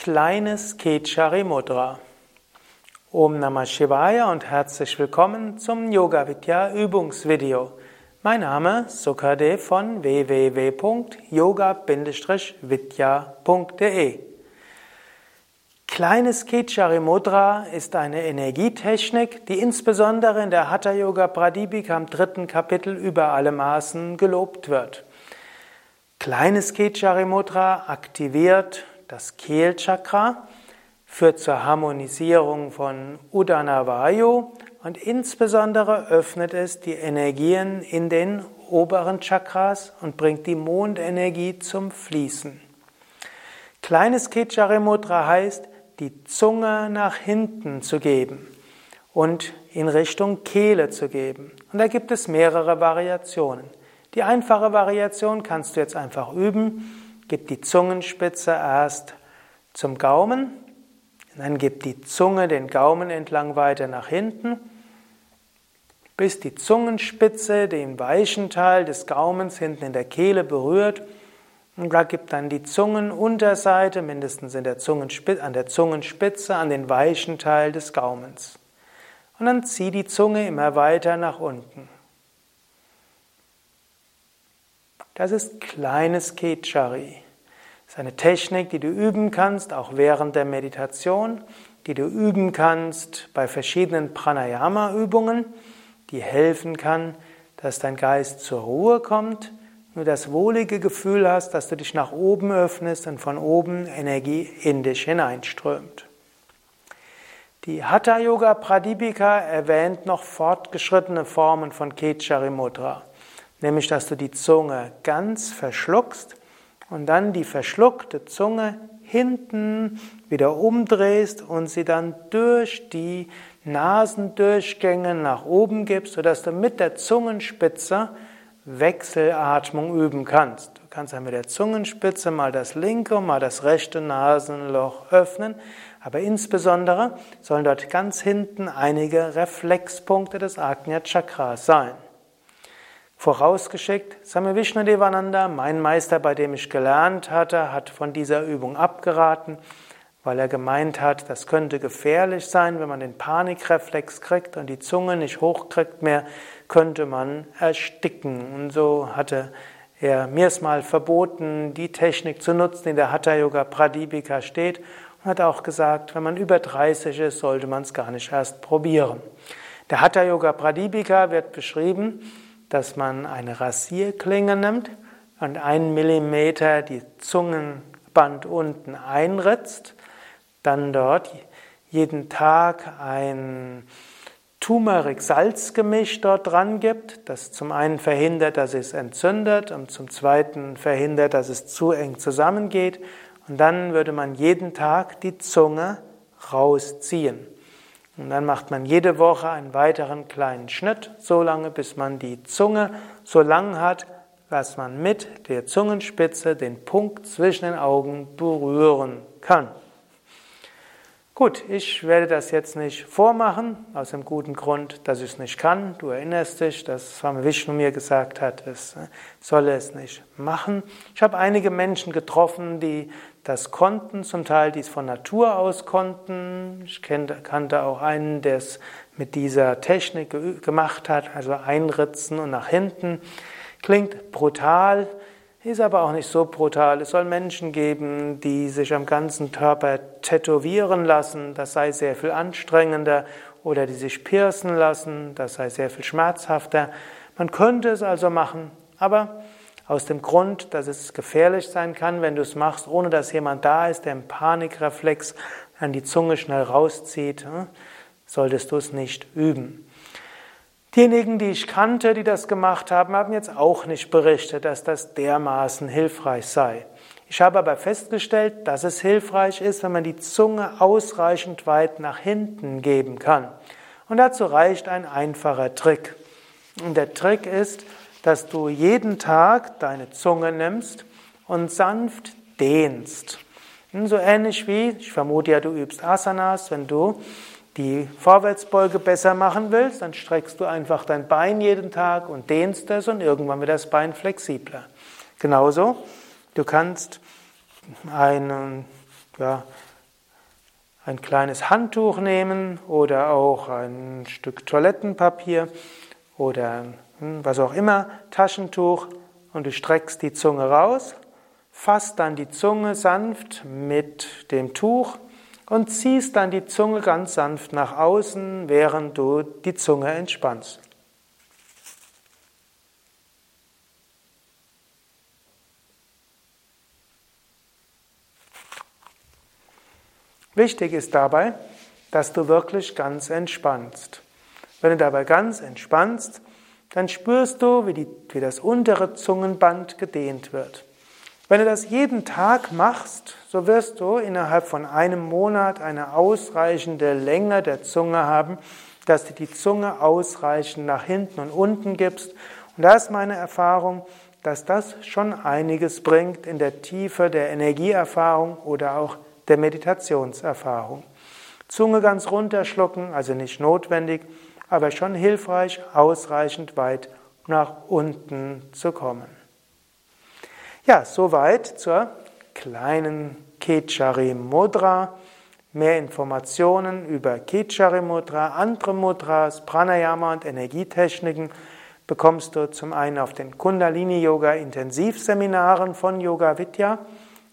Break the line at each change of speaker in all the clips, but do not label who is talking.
Kleines Kechari Mudra. Om Namah Shivaya und herzlich willkommen zum Yoga Vidya Übungsvideo. Mein Name Sukadev von www.yoga-vidya.de. Kleines Kechari Mudra ist eine Energietechnik, die insbesondere in der Hatha Yoga Pradipika im dritten Kapitel über alle Maßen gelobt wird. Kleines Kechari Mudra aktiviert das Kehlchakra, führt zur Harmonisierung von Udana Vayu und insbesondere öffnet es die Energien in den oberen Chakras und bringt die Mondenergie zum Fließen. Kleines Kechari Mudra heißt, die Zunge nach hinten zu geben und in Richtung Kehle zu geben. Und da gibt es mehrere Variationen. Die einfache Variation kannst du jetzt einfach üben. Gib die Zungenspitze erst zum Gaumen, dann gib die Zunge den Gaumen entlang weiter nach hinten, bis die Zungenspitze den weichen Teil des Gaumens hinten in der Kehle berührt. Und da gib dann die Zungenunterseite mindestens in der Zungenspitze, an der Zungenspitze an den weichen Teil des Gaumens. Und dann zieh die Zunge immer weiter nach unten. Das ist kleines Kechari. Ist eine Technik, die du üben kannst, auch während der Meditation, die du üben kannst bei verschiedenen Pranayama-Übungen, die helfen kann, dass dein Geist zur Ruhe kommt, nur das wohlige Gefühl hast, dass du dich nach oben öffnest und von oben Energie in dich hineinströmt. Die Hatha Yoga Pradipika erwähnt noch fortgeschrittene Formen von Kechari Mudra nämlich dass du die Zunge ganz verschluckst und dann die verschluckte Zunge hinten wieder umdrehst und sie dann durch die Nasendurchgänge nach oben gibst, sodass du mit der Zungenspitze Wechselatmung üben kannst. Du kannst dann mit der Zungenspitze mal das linke, mal das rechte Nasenloch öffnen, aber insbesondere sollen dort ganz hinten einige Reflexpunkte des Agnya Chakras sein. Vorausgeschickt, Same Vishnu Devananda, mein Meister, bei dem ich gelernt hatte, hat von dieser Übung abgeraten, weil er gemeint hat, das könnte gefährlich sein, wenn man den Panikreflex kriegt und die Zunge nicht hochkriegt mehr, könnte man ersticken. Und so hatte er mir es mal verboten, die Technik zu nutzen, die in der Hatha Yoga Pradipika steht, und hat auch gesagt, wenn man über 30 ist, sollte man es gar nicht erst probieren. Der Hatha Yoga Pradipika wird beschrieben, dass man eine Rasierklinge nimmt und einen Millimeter die Zungenband unten einritzt, dann dort jeden Tag ein Turmeric-Salzgemisch dort dran gibt, das zum einen verhindert, dass es entzündet und zum zweiten verhindert, dass es zu eng zusammengeht. Und dann würde man jeden Tag die Zunge rausziehen. Und dann macht man jede Woche einen weiteren kleinen Schnitt, so lange, bis man die Zunge so lang hat, dass man mit der Zungenspitze den Punkt zwischen den Augen berühren kann. Gut, ich werde das jetzt nicht vormachen, aus dem guten Grund, dass ich es nicht kann. Du erinnerst dich, dass Swami Vishnu mir gesagt hat, es äh, solle es nicht machen. Ich habe einige Menschen getroffen, die das konnten, zum Teil die es von Natur aus konnten. Ich kannte auch einen, der es mit dieser Technik gemacht hat, also einritzen und nach hinten. Klingt brutal, ist aber auch nicht so brutal. Es soll Menschen geben, die sich am ganzen Körper tätowieren lassen, das sei sehr viel anstrengender, oder die sich piercen lassen, das sei sehr viel schmerzhafter. Man könnte es also machen, aber aus dem Grund, dass es gefährlich sein kann, wenn du es machst, ohne dass jemand da ist, der im Panikreflex an die Zunge schnell rauszieht, hm, solltest du es nicht üben. Diejenigen, die ich kannte, die das gemacht haben, haben jetzt auch nicht berichtet, dass das dermaßen hilfreich sei. Ich habe aber festgestellt, dass es hilfreich ist, wenn man die Zunge ausreichend weit nach hinten geben kann. Und dazu reicht ein einfacher Trick. Und der Trick ist, dass du jeden Tag deine Zunge nimmst und sanft dehnst. So ähnlich wie, ich vermute ja, du übst Asanas, wenn du die Vorwärtsbeuge besser machen willst, dann streckst du einfach dein Bein jeden Tag und dehnst es und irgendwann wird das Bein flexibler. Genauso, du kannst einen, ja, ein kleines Handtuch nehmen oder auch ein Stück Toilettenpapier oder hm, was auch immer, Taschentuch und du streckst die Zunge raus, fasst dann die Zunge sanft mit dem Tuch und ziehst dann die Zunge ganz sanft nach außen, während du die Zunge entspannst. Wichtig ist dabei, dass du wirklich ganz entspannst. Wenn du dabei ganz entspannst, dann spürst du, wie, die, wie das untere Zungenband gedehnt wird. Wenn du das jeden Tag machst, so wirst du innerhalb von einem Monat eine ausreichende Länge der Zunge haben, dass du die Zunge ausreichend nach hinten und unten gibst. Und da ist meine Erfahrung, dass das schon einiges bringt in der Tiefe der Energieerfahrung oder auch der Meditationserfahrung. Zunge ganz runterschlucken, also nicht notwendig, aber schon hilfreich, ausreichend weit nach unten zu kommen. Ja, soweit zur kleinen Kechari Mudra. Mehr Informationen über Kechari Mudra, andere Mudras, Pranayama und Energietechniken bekommst du zum einen auf den Kundalini Yoga Intensivseminaren von Yoga Vidya,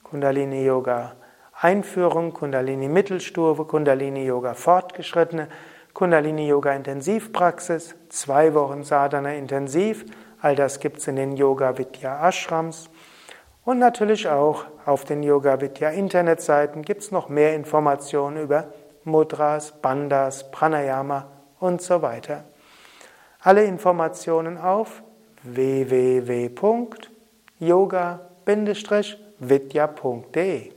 Kundalini Yoga Einführung, Kundalini Mittelstufe, Kundalini Yoga Fortgeschrittene, Kundalini Yoga Intensivpraxis, zwei Wochen Sadhana Intensiv, all das gibt es in den Yoga Vidya Ashrams. Und natürlich auch auf den Yoga Vidya Internetseiten gibt es noch mehr Informationen über Mudras, Bandhas, Pranayama und so weiter. Alle Informationen auf www.yoga-vidya.de